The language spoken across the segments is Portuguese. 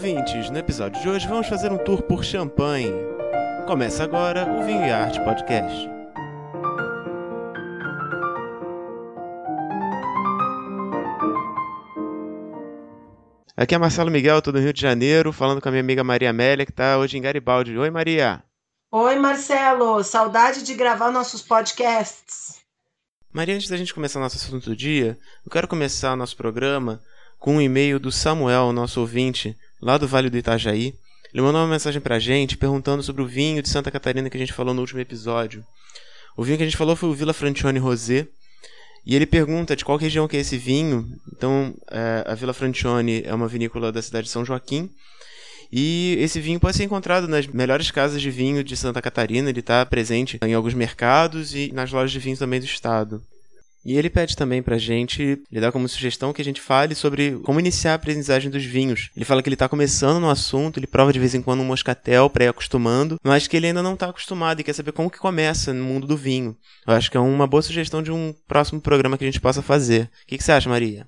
ouvintes! No episódio de hoje vamos fazer um tour por Champagne. Começa agora o Vinho e Arte Podcast. Aqui é Marcelo Miguel, tô do Rio de Janeiro, falando com a minha amiga Maria Amélia, que está hoje em Garibaldi. Oi, Maria! Oi, Marcelo! Saudade de gravar nossos podcasts. Maria, antes da gente começar nosso assunto do dia, eu quero começar o nosso programa com um e-mail do Samuel, nosso ouvinte, lá do Vale do Itajaí. Ele mandou uma mensagem pra gente perguntando sobre o vinho de Santa Catarina que a gente falou no último episódio. O vinho que a gente falou foi o Vila Francione Rosé. E ele pergunta de qual região que é esse vinho. Então, é, a Vila Francione é uma vinícola da cidade de São Joaquim. E esse vinho pode ser encontrado nas melhores casas de vinho de Santa Catarina. Ele está presente em alguns mercados e nas lojas de vinho também do estado. E ele pede também pra gente, ele dá como sugestão que a gente fale sobre como iniciar a aprendizagem dos vinhos. Ele fala que ele tá começando no assunto, ele prova de vez em quando um moscatel pra ir acostumando, mas que ele ainda não tá acostumado e quer saber como que começa no mundo do vinho. Eu acho que é uma boa sugestão de um próximo programa que a gente possa fazer. O que, que você acha, Maria?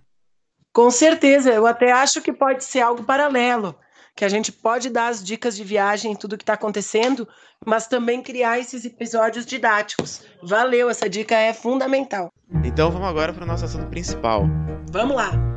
Com certeza, eu até acho que pode ser algo paralelo que a gente pode dar as dicas de viagem, tudo que está acontecendo, mas também criar esses episódios didáticos. Valeu, essa dica é fundamental. Então vamos agora para o nosso assunto principal. Vamos lá.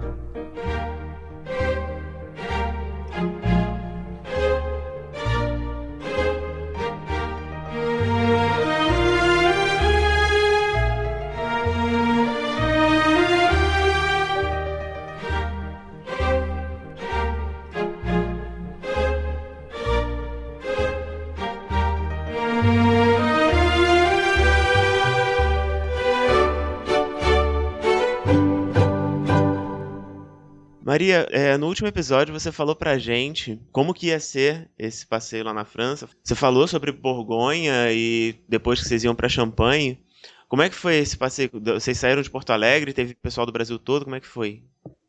Maria, é, no último episódio você falou pra gente como que ia ser esse passeio lá na França. Você falou sobre Borgonha e depois que vocês iam para Champagne. Como é que foi esse passeio? Vocês saíram de Porto Alegre? Teve pessoal do Brasil todo? Como é que foi?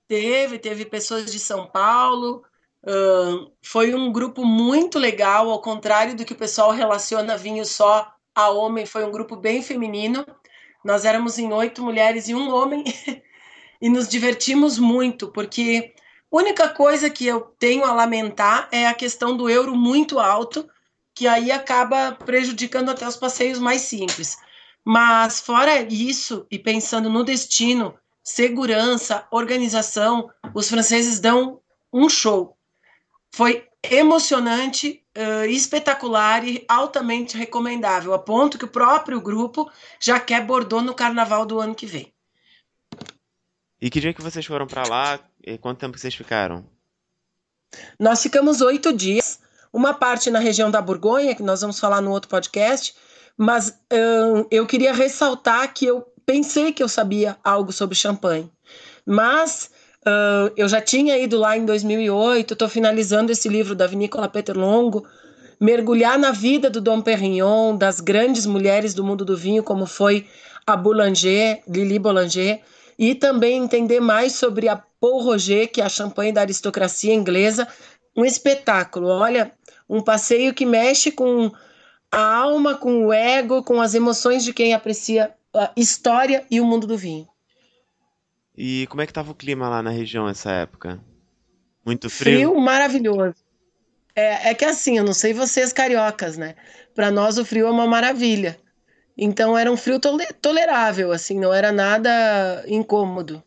Teve, teve pessoas de São Paulo. Uh, foi um grupo muito legal, ao contrário do que o pessoal relaciona vinho só a homem, foi um grupo bem feminino. Nós éramos em oito mulheres e um homem. e nos divertimos muito, porque a única coisa que eu tenho a lamentar é a questão do euro muito alto, que aí acaba prejudicando até os passeios mais simples. Mas fora isso, e pensando no destino, segurança, organização, os franceses dão um show. Foi emocionante, uh, espetacular e altamente recomendável, a ponto que o próprio grupo já quer Bordeaux no carnaval do ano que vem. E que dia que vocês foram para lá? E quanto tempo vocês ficaram? Nós ficamos oito dias. Uma parte na região da Borgonha, que nós vamos falar no outro podcast, mas hum, eu queria ressaltar que eu pensei que eu sabia algo sobre champanhe, mas hum, eu já tinha ido lá em 2008, estou finalizando esse livro da Vinícola Peter Longo, mergulhar na vida do Dom Perignon, das grandes mulheres do mundo do vinho, como foi a Boulanger, Lili Boulanger, e também entender mais sobre a Paul Roger, que é a champanhe da aristocracia inglesa, um espetáculo. Olha, um passeio que mexe com a alma, com o ego, com as emoções de quem aprecia a história e o mundo do vinho. E como é que estava o clima lá na região nessa época? Muito frio? Frio maravilhoso. É, é que assim, eu não sei vocês cariocas, né? Para nós o frio é uma maravilha. Então era um frio tolerável, assim, não era nada incômodo.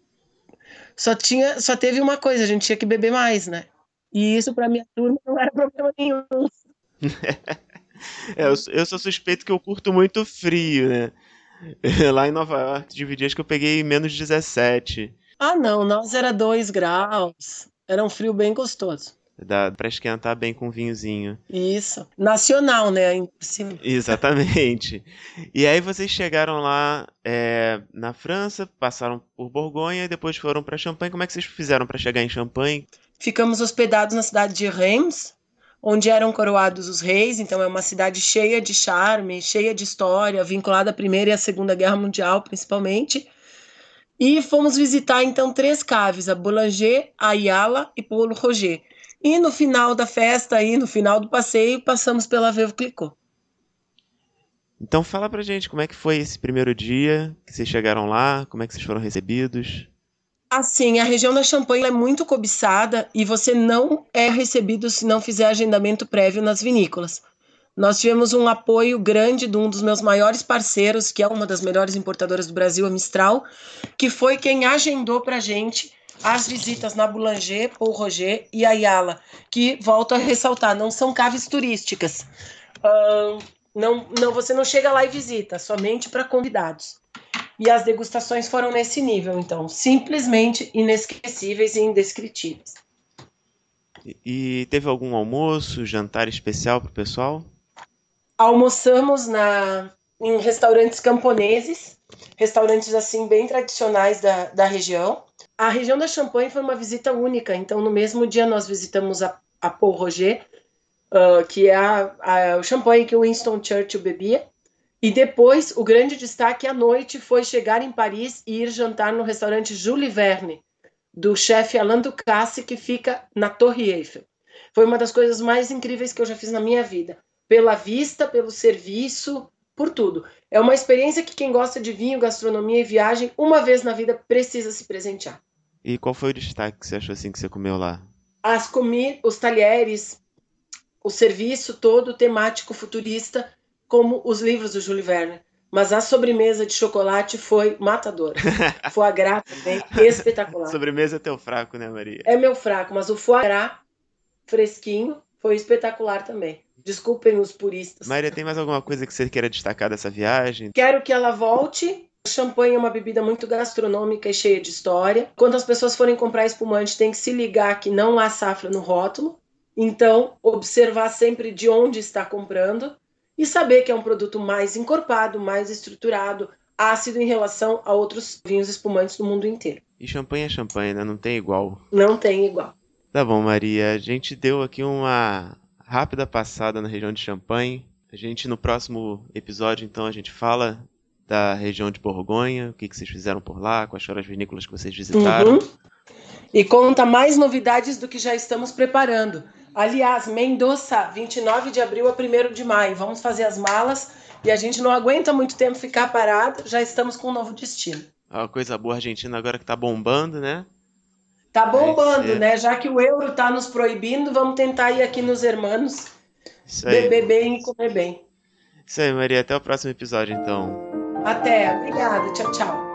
Só tinha, só teve uma coisa, a gente tinha que beber mais, né? E isso para minha turma não era problema nenhum. é, eu, eu sou suspeito que eu curto muito frio, né? Lá em Nova York, tive dias que eu peguei menos 17. Ah, não, nós era 2 graus. Era um frio bem gostoso. Dá pra esquentar bem com vinhozinho. Isso. Nacional, né? Exatamente. E aí vocês chegaram lá é, na França, passaram por Borgonha e depois foram para Champagne. Como é que vocês fizeram para chegar em Champagne? Ficamos hospedados na cidade de Reims, onde eram coroados os reis. Então é uma cidade cheia de charme, cheia de história, vinculada à Primeira e à Segunda Guerra Mundial, principalmente. E fomos visitar então três caves: a Boulanger, a Ayala e Paulo Roger e no final da festa, aí, no final do passeio, passamos pela Vevo Clicô. Então fala pra gente como é que foi esse primeiro dia que vocês chegaram lá, como é que vocês foram recebidos. Assim, a região da Champagne é muito cobiçada e você não é recebido se não fizer agendamento prévio nas vinícolas. Nós tivemos um apoio grande de um dos meus maiores parceiros, que é uma das melhores importadoras do Brasil, a Mistral, que foi quem agendou para a gente as visitas na Boulanger, Paul Roger e Ayala, que, volto a ressaltar, não são caves turísticas. Uh, não, não, você não chega lá e visita, somente para convidados. E as degustações foram nesse nível, então, simplesmente inesquecíveis e indescritíveis. E, e teve algum almoço, jantar especial para o pessoal? Almoçamos na, em restaurantes camponeses, restaurantes assim bem tradicionais da, da região. A região da Champagne foi uma visita única, então no mesmo dia nós visitamos a, a Paul Roger, uh, que é a, a, o champanhe que o Winston Churchill bebia, e depois, o grande destaque à noite foi chegar em Paris e ir jantar no restaurante Jules Verne, do chefe Alain Ducasse, que fica na Torre Eiffel. Foi uma das coisas mais incríveis que eu já fiz na minha vida. Pela vista, pelo serviço, por tudo. É uma experiência que quem gosta de vinho, gastronomia e viagem, uma vez na vida precisa se presentear. E qual foi o destaque que você achou assim que você comeu lá? As comi, os talheres, o serviço todo temático futurista como os livros do Júlio Verne. Mas a sobremesa de chocolate foi matadora. foie gras também, espetacular. sobremesa é teu fraco, né, Maria? É meu fraco, mas o foie gras fresquinho foi espetacular também. Desculpem os puristas. Maria, tem mais alguma coisa que você queira destacar dessa viagem? Quero que ela volte. Champanhe é uma bebida muito gastronômica e cheia de história. Quando as pessoas forem comprar espumante, tem que se ligar que não há safra no rótulo. Então, observar sempre de onde está comprando e saber que é um produto mais encorpado, mais estruturado, ácido em relação a outros vinhos espumantes do mundo inteiro. E champanhe é champanhe, né? Não tem igual. Não tem igual. Tá bom, Maria. A gente deu aqui uma rápida passada na região de Champagne. A gente, no próximo episódio, então, a gente fala da região de Borgonha, o que, que vocês fizeram por lá, quais foram as vinícolas que vocês visitaram. Uhum. E conta mais novidades do que já estamos preparando. Aliás, Mendoza, 29 de abril a 1 de maio. Vamos fazer as malas e a gente não aguenta muito tempo ficar parado, já estamos com um novo destino. Uma coisa boa, Argentina agora que tá bombando, né? Tá bombando, né? Já que o euro tá nos proibindo, vamos tentar ir aqui nos hermanos, beber bem e comer bem. Isso aí, Maria. Até o próximo episódio, então. Até. Obrigada. Tchau, tchau.